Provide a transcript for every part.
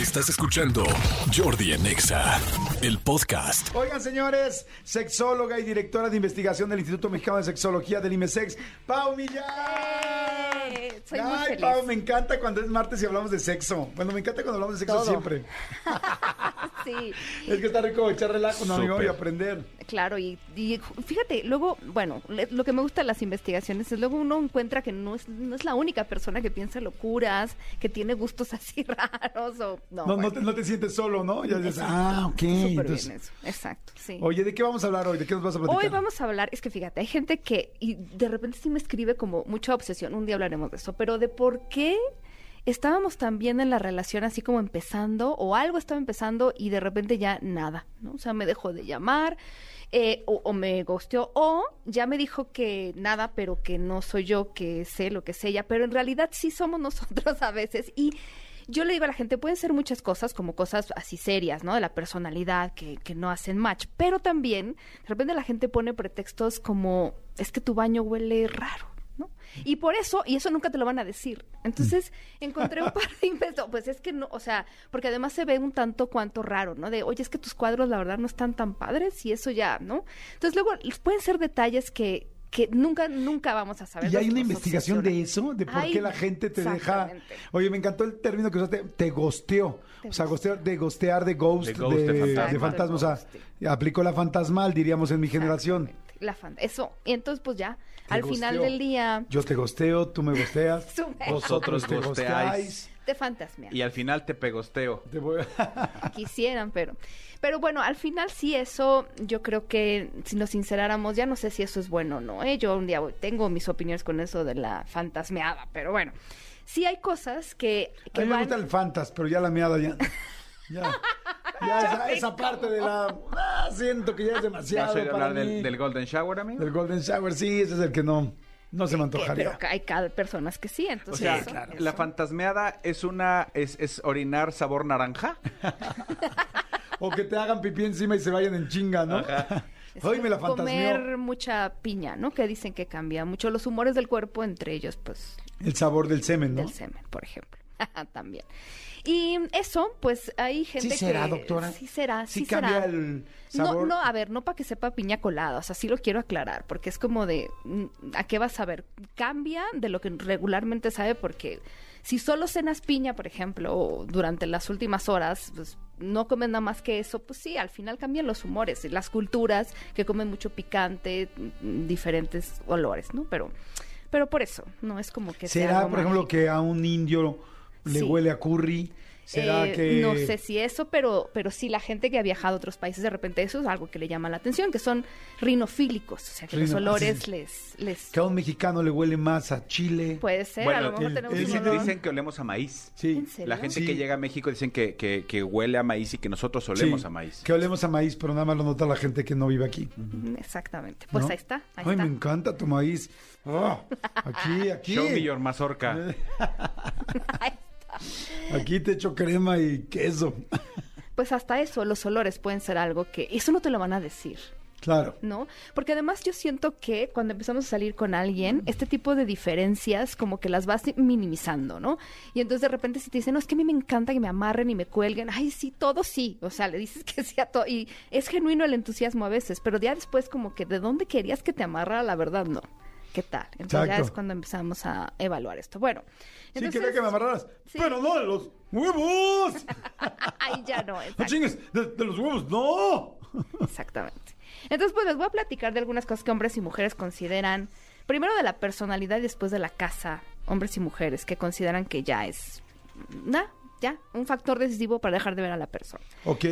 Estás escuchando Jordi en Exa, el podcast. Oigan, señores, sexóloga y directora de investigación del Instituto Mexicano de Sexología del IMESEX, Pau Millán. Eh, soy muy Ay, feliz. Pau, me encanta cuando es martes y hablamos de sexo. Bueno, me encanta cuando hablamos de sexo Todo. siempre. Sí, Es que está rico echar relajo, ¿no, amigo? Súper. Y aprender. Claro, y, y fíjate, luego, bueno, le- lo que me gusta de las investigaciones es luego uno encuentra que no es, no es la única persona que piensa locuras, que tiene gustos así raros o no. No, te, no te sientes solo, ¿no? Ya dices, ah, ok. entonces- bien eso, exacto, sí. Oye, ¿de qué vamos a hablar hoy? ¿De qué nos vas a platicar? Hoy vamos a hablar, es que fíjate, hay gente que y de repente sí me escribe como mucha obsesión, un día hablaremos de eso, pero de por qué estábamos tan bien en la relación así como empezando o algo estaba empezando y de repente ya nada, ¿no? O sea, me dejó de llamar eh, o, o me gosteó o ya me dijo que nada, pero que no soy yo, que sé lo que es ella, pero en realidad sí somos nosotros a veces y... Yo le digo a la gente, pueden ser muchas cosas, como cosas así serias, ¿no? De la personalidad, que, que no hacen match. Pero también, de repente la gente pone pretextos como, es que tu baño huele raro, ¿no? Y por eso, y eso nunca te lo van a decir. Entonces, encontré un par de inventos. Pues es que no, o sea, porque además se ve un tanto cuanto raro, ¿no? De, oye, es que tus cuadros la verdad no están tan padres y eso ya, ¿no? Entonces, luego pueden ser detalles que que nunca, nunca vamos a saber. ¿Y hay una investigación de eso? ¿De por qué la gente te deja...? Oye, me encantó el término que usaste, te gosteó. Te o sea, gostear, de gostear, de ghost, De de, ghost, de fantasma. de fantasma. O sea, aplicó la fantasmal, diríamos, en mi generación. La fan- eso. Y entonces, pues ya, Te al final del día, Yo te gosteo, tú me gosteas, vosotros te gosteáis. te fantasmean. Y al final te pegosteo. Te voy a- Quisieran, pero. Pero bueno, al final sí, eso yo creo que si nos sinceráramos, ya no sé si eso es bueno o no. ¿eh? Yo un día voy- tengo mis opiniones con eso de la fantasmeada, pero bueno, sí hay cosas que, A que mí me van- gusta el fantas, pero ya la meada ya... Ya, ya esa, esa parte de la... ah, siento que ya es ¿Ya demasiado para hablar mí. del, del Golden Shower, amigo? Del Golden Shower, sí, ese es el que no, no se me antojaría. pero hay cada personas que sí, O entonces. sea, eso- claro. la fantasmeada es una es, es orinar sabor naranja. O que te hagan pipí encima y se vayan en chinga, ¿no? Es Hoy me la fantasmeó. Comer mucha piña, ¿no? Que dicen que cambia mucho los humores del cuerpo, entre ellos, pues, El sabor del semen, ¿no? del semen, por ejemplo. También. Y eso, pues hay gente ¿Sí será, que... doctora? Sí será, ¿Sí sí, cambia será. el No, sabor? no, a ver, no para que sepa piña colada, o sea, sí lo quiero aclarar, porque es como de, ¿a qué vas a ver? Cambia de lo que regularmente sabe, porque si solo cenas piña, por ejemplo, o durante las últimas horas, pues no comes nada más que eso, pues sí, al final cambian los humores, las culturas que comen mucho picante, diferentes olores, ¿no? Pero, pero por eso, no es como que ¿Será, por ejemplo, mágico. que a un indio le Sí. huele a curry? ¿Será Eh, que...? No sé si eso, pero, pero sí la gente que ha viajado a otros países, de repente eso es algo que le llama la atención, que son rinofílicos, o sea, que los olores sí. les, les... Que a un mexicano le huele más a chile. Puede ser, a Bueno, lo mejor el- tenemos el- un Dicen, olor- dicen que olemos a maíz. Sí. ¿En serio? La gente Sí. que llega a México dicen que, que, que huele a maíz y que nosotros olemos Sí, a maíz. Que olemos a maíz, pero nada más lo nota la gente que no vive aquí. Exactamente. Pues ¿no? ahí está, ahí Ay, está. me encanta tu maíz. Ah, aquí, aquí. Show me your mazorca. Aquí te echo crema y queso. Pues hasta eso, los olores pueden ser algo que... Eso no te lo van a decir. Claro. ¿no? Porque además yo siento que cuando empezamos a salir con alguien, este tipo de diferencias como que las vas minimizando, ¿no? Y entonces de repente si te dicen, no, es que a mí me encanta que me amarren y me cuelguen, ay, sí, todo sí, o sea, le dices que sí a todo, y es genuino el entusiasmo a veces, pero ya después como que de dónde querías que te amarrara, la verdad, no. ¿Qué tal? Entonces ya es cuando empezamos a evaluar esto. Bueno, Sí, entonces... quería que me amarraras. Sí. Pero no de los huevos. Ay, ya no, No exacto. chingues, de, de los huevos, no. Exactamente. Entonces, pues les voy a platicar de algunas cosas que hombres y mujeres consideran, primero de la personalidad y después de la casa, hombres y mujeres que consideran que ya es, nada, ya, un factor decisivo para dejar de ver a la persona. Ok.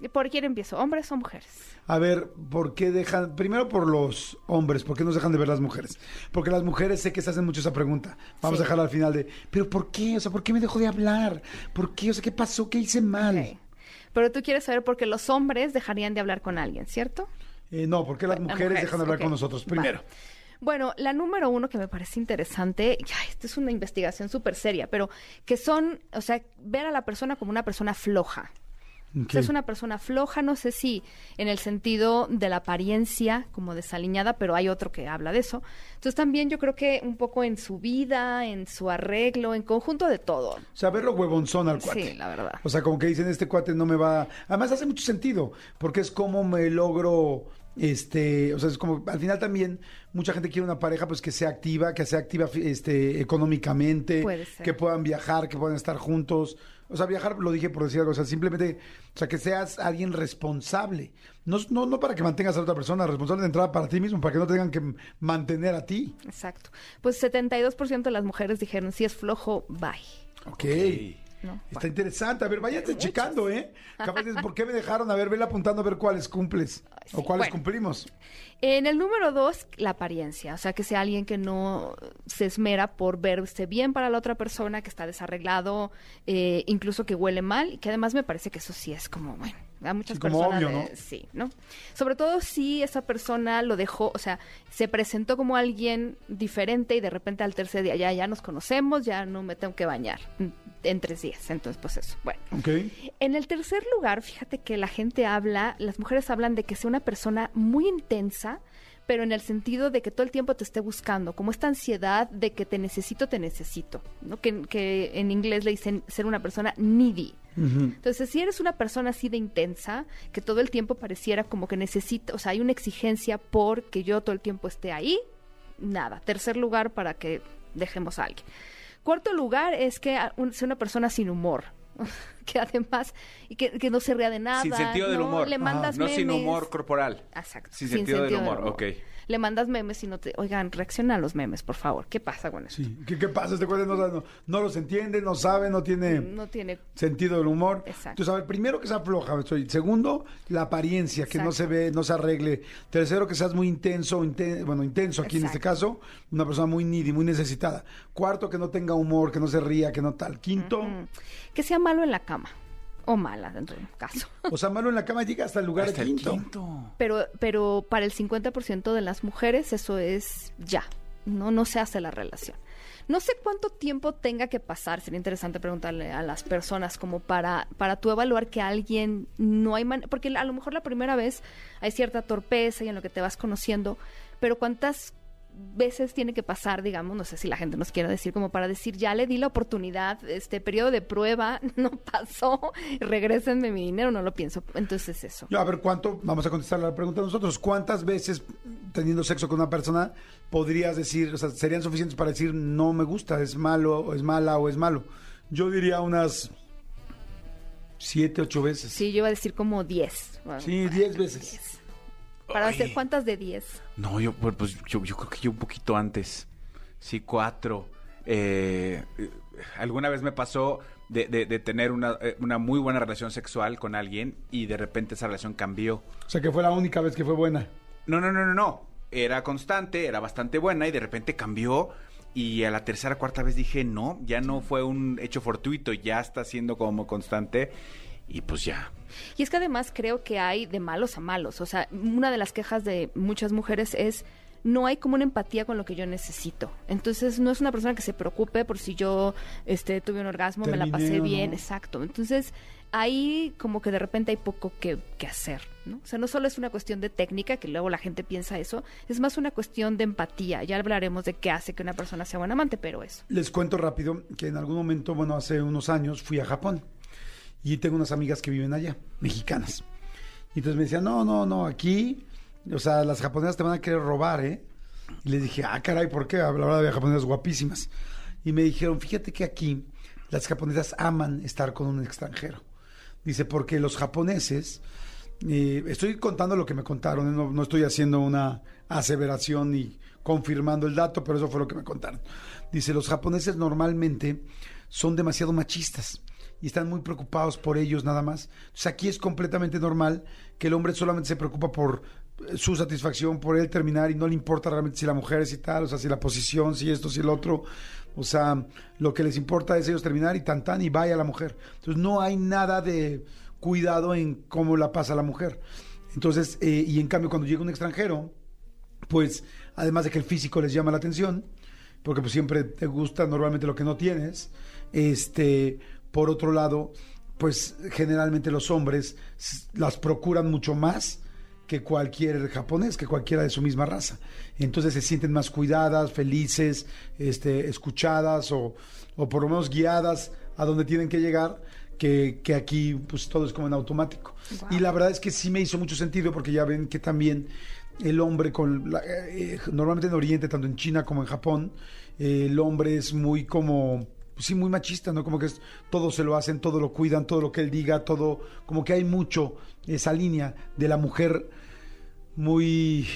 ¿Y ¿Por quién empiezo? ¿Hombres o mujeres? A ver, ¿por qué dejan? Primero por los hombres, ¿por qué nos dejan de ver las mujeres? Porque las mujeres sé que se hacen mucho esa pregunta. Vamos Sí. a dejarla al final de, ¿pero por qué? O sea, ¿por qué me dejó de hablar? ¿Por qué? O sea, ¿qué pasó? ¿Qué hice mal? Pero tú quieres saber por qué los hombres dejarían de hablar con alguien, ¿cierto? Eh, no, ¿por qué las Las mujeres, dejan de hablar con nosotros? Primero. Bueno, la número uno que me parece interesante, ya, esta es una investigación súper seria, pero que son, o sea, ver a la persona como una persona floja. O sea, es una persona floja, no sé si en el sentido de la apariencia, como desaliñada, pero hay otro que habla de eso. Entonces también yo creo que un poco en su vida, en su arreglo, en conjunto de todo. O sea, verlo huevonzón al cuate. Sí, la verdad. O sea, como que dicen, este cuate no me va... Además hace mucho sentido, porque es como me logro, este, o sea, es como, al final también, mucha gente quiere una pareja pues que sea activa, que sea activa este, económicamente, que puedan viajar, que puedan estar juntos. O sea, viajar, lo dije por decir algo, o sea, simplemente, o sea, que seas alguien responsable. No, no, no para que mantengas a otra persona, responsable de entrada para ti mismo, para que no te tengan que mantener a ti. Exacto. Pues 72% de las mujeres dijeron, si es flojo, bye. Ok. ¿No? Está interesante. A ver, váyate checando, ¿eh? Capaz de, ¿por qué me dejaron? A ver, vela apuntando a ver cuáles cumples. O cuáles Bueno. cumplimos. En el número dos, la apariencia. O sea, que sea alguien que no se esmera por verse bien para la otra persona, que está desarreglado, eh, incluso que huele mal, y que además me parece que eso sí es como, bueno, a muchas Sí, como personas. obvio, ¿no? Sí, ¿no? Sobre todo si esa persona lo dejó, o sea, se presentó como alguien diferente y de repente al tercer día ya, ya nos conocemos, ya no me tengo que bañar en tres días. Entonces, pues eso. Bueno. En el tercer lugar, fíjate que la gente habla, las mujeres hablan de que sea una persona muy intensa, pero en el sentido de que todo el tiempo te esté buscando, como esta ansiedad de que te necesito, te necesito, ¿no? Que, que en inglés le dicen ser una persona needy. Ujú. Entonces, si eres una persona así de intensa, que todo el tiempo pareciera como que necesita, o sea, hay una exigencia por que yo todo el tiempo esté ahí, nada. Tercer lugar para que dejemos a alguien. Cuarto lugar es que a- un- sea una persona sin humor. que además, y que, que no se ría de nada. Sin sentido del ¿no? humor. Le mandas no sin humor corporal. Exacto. Sin sentido del humor, ok. Le mandas memes y no te... Oigan, reacciona a los memes, por favor. ¿Qué pasa con eso? Sí. ¿Qué, qué pasa? Este cuate no, no, no los entiende, no sabe, no tiene No tiene... sentido del humor. Exacto. Entonces, a ver, primero que sea floja. soy- Segundo, la apariencia, que no Exacto. se ve, no se arregle. Tercero, que seas muy intenso, inten- bueno, intenso aquí en este Exacto. caso, una persona muy needy, muy necesitada. Cuarto, que no tenga humor, que no se ría, que no tal. Quinto, Que sea malo en la cama. O mala, dentro de un caso. o sea, malo en la cama llega hasta el lugar Hasta de el quinto. quinto. Pero, pero para el 50% de las mujeres eso es ya. No, no se hace la relación. No sé cuánto tiempo tenga que pasar, sería interesante preguntarle a las personas como para, para tú evaluar que alguien no hay man porque a lo mejor la primera vez hay cierta torpeza y en lo que te vas conociendo, pero cuántas veces tiene que pasar, digamos, no sé si la gente nos quiere decir como para decir, ya le di la oportunidad, este periodo de prueba no pasó, regrésenme mi dinero, no lo pienso. Entonces eso. Yo, a ver, ¿cuánto? Vamos a contestar la pregunta nosotros. ¿Cuántas veces teniendo sexo con una persona podrías decir, o sea, serían suficientes para decir no me gusta, es malo, o es mala o es malo? Yo diría unas siete, ocho veces. Sí, yo iba a decir como 10. Sí, diez veces. 10. Para Ay. hacer cuántas de 10. No, yo, pues, pues, yo, yo creo que yo un poquito antes. Sí, cuatro. Eh, alguna vez me pasó de, de- de tener una, eh, una muy buena relación sexual con alguien y de repente esa relación cambió. O sea, que fue la única vez que fue buena. No, no, no, no, no. Era constante, era bastante buena y de repente cambió. Y a la tercera, cuarta vez dije, no, ya no fue un hecho fortuito, ya está siendo como constante. Y pues ya. Y es que además creo que hay de malos a malos. O sea, una de las quejas de muchas mujeres es no hay como una empatía con lo que yo necesito. Entonces, no es una persona que se preocupe por si yo este, tuve un orgasmo, me la pasé no. bien, exacto. Entonces, ahí como que de repente hay poco que, que hacer, ¿no? O sea, no solo es una cuestión de técnica, que luego la gente piensa eso, es más una cuestión de empatía. Ya hablaremos de qué hace que una persona sea buen amante, pero eso. Les cuento rápido que en algún momento, bueno, hace unos años fui a Japón y tengo unas amigas que viven allá, mexicanas. Y entonces me decían, no, no, no, aquí, o sea, las japonesas te van a querer robar, ¿eh? Y les dije, ah, caray, ¿por qué? La verdad había japonesas guapísimas. Y me dijeron, fíjate que aquí las japonesas aman estar con un extranjero. Dice, porque los japoneses, eh, estoy contando lo que me contaron, ¿eh? no, no estoy haciendo una aseveración ni confirmando el dato, pero eso fue lo que me contaron. Dice, los japoneses normalmente son demasiado machistas y están muy preocupados por ellos nada más. Entonces aquí es completamente normal que el hombre solamente se preocupa por eh, su satisfacción, por él terminar y no le importa realmente si la mujer es y tal, o sea, si la posición, si esto, si el otro. O sea, lo que les importa es ellos terminar y tan tan y vaya la mujer. Entonces no hay nada de cuidado en cómo la pasa la mujer. Entonces, eh, y en cambio cuando llega un extranjero, pues además de que el físico les llama la atención, porque pues siempre te gusta normalmente lo que no tienes, este, por otro lado, pues generalmente los hombres las procuran mucho más que cualquier japonés, que cualquiera de su misma raza. Entonces se sienten más cuidadas, felices, este, escuchadas o, o por lo menos guiadas a donde tienen que llegar, que, que aquí pues todo es como en automático. Wow. Y la verdad es que sí me hizo mucho sentido porque ya ven que también el hombre con la- eh, normalmente en Oriente, tanto en China como en Japón, eh, el hombre es muy como pues sí muy machista, ¿no? Como que es, todo se lo hacen, todo lo cuidan, todo lo que él diga, todo como que hay mucho esa línea de la mujer muy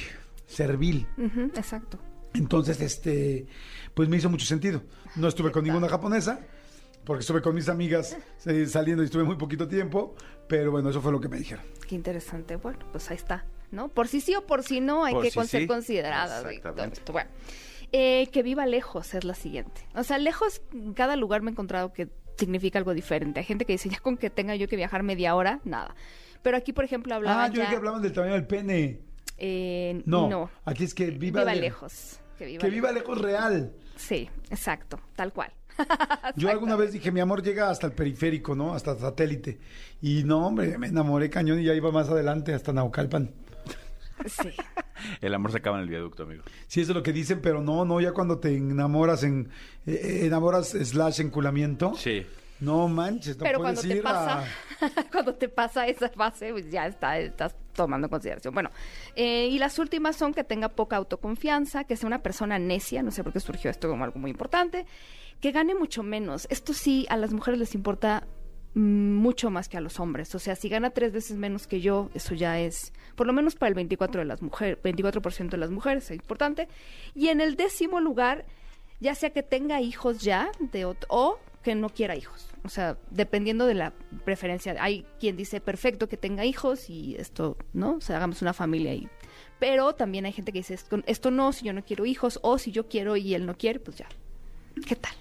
servil. Exacto. Entonces, este, pues me hizo mucho sentido. No estuve con ninguna japonesa, porque estuve con mis amigas eh, saliendo y estuve muy poquito tiempo, pero bueno, eso fue lo que me dijeron. Qué interesante. Bueno, pues ahí está, ¿no? Por si sí o por si no, hay Por que si ser sí. consideradas. Bueno, eh, que viva lejos es la siguiente. O sea, lejos, en cada lugar me he encontrado que significa algo diferente. Hay gente que dice, ya con que tenga yo que viajar media hora, nada. Pero aquí, por ejemplo, hablaba Ah, yo ya... que hablaban del tamaño del pene. eh, No, no. aquí es que viva, Viva le- lejos. Que viva, Que viva lejos real. Sí, exacto, tal cual. Yo alguna vez dije, mi amor llega hasta el periférico, ¿no? Hasta satélite. Y no, hombre, me enamoré cañón y ya iba más adelante hasta Naucalpan. Sí. El amor se acaba en el viaducto, amigo. Sí, eso es lo que dicen, pero no, no, ya cuando te enamoras en... eh, eh, enamoras slash enculamiento. Sí. No manches, no Pero puedes cuando te pasa, a... cuando te pasa esa fase, pues ya está, estás tomando en consideración. Bueno, eh, y las últimas son que tenga poca autoconfianza, que sea una persona necia, no sé por qué surgió esto como algo muy importante, que gane mucho menos. Esto sí, a las mujeres les importa mucho más que a los hombres. O sea, si gana tres veces menos que yo, eso ya es, por lo menos para el 24 de las mujeres, 24% de las mujeres, es importante. Y en el décimo lugar, ya sea que tenga hijos ya de o que no quiera hijos. O sea, dependiendo de la preferencia. Hay quien dice perfecto que tenga hijos y esto, ¿no? O sea, hagamos una familia y pero también hay gente que dice esto, esto no, si yo no quiero hijos o si yo quiero y él no quiere, pues ya. ¿Qué tal?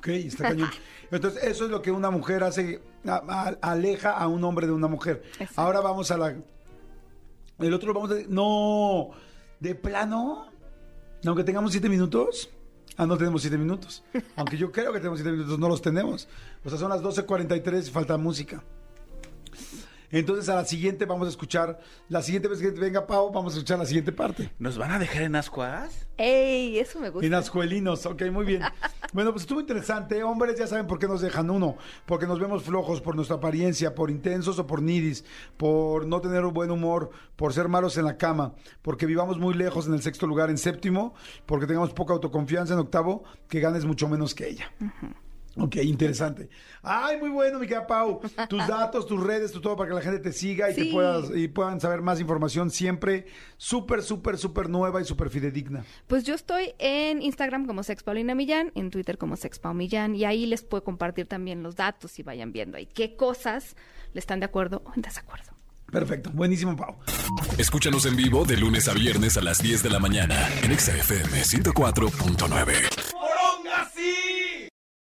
Ok, está cañón. Entonces, eso es lo que una mujer hace, a- a- aleja a un hombre de una mujer. Exacto. Ahora vamos a la... El otro vamos a... No, de plano, aunque tengamos siete minutos. Ah, no tenemos siete minutos. Aunque yo creo que tenemos siete minutos, no los tenemos. O sea, son las 12.43 y falta música. Entonces, a la siguiente vamos a escuchar, la siguiente vez que venga Pau, vamos a escuchar la siguiente parte. ¿Nos van a dejar en ascuas? ¡Ey! Eso me gusta. En ascuelinos, ok, muy bien. Bueno, pues estuvo interesante. Hombres ya saben por qué nos dejan uno. Porque nos vemos flojos por nuestra apariencia, por intensos o por nidis, por no tener un buen humor, por ser malos en la cama, porque vivamos muy lejos en el sexto lugar, en séptimo, porque tengamos poca autoconfianza en octavo, que ganes mucho menos que ella. Ok, interesante. Ay, muy bueno, mi querida Pau. Tus datos, tus redes, tu todo para que la gente te siga y te Sí. puedas y puedan saber más información siempre súper, súper, súper nueva y súper fidedigna. Pues yo estoy en Instagram como Sex Paulina Millán, en Twitter como Sex Pau Millán, y ahí les puedo compartir también los datos y vayan viendo ahí qué cosas le están de acuerdo o en desacuerdo. Perfecto, buenísimo, Pau. Escúchanos en vivo de lunes a viernes a las 10 de la mañana en Exa FM 104.9.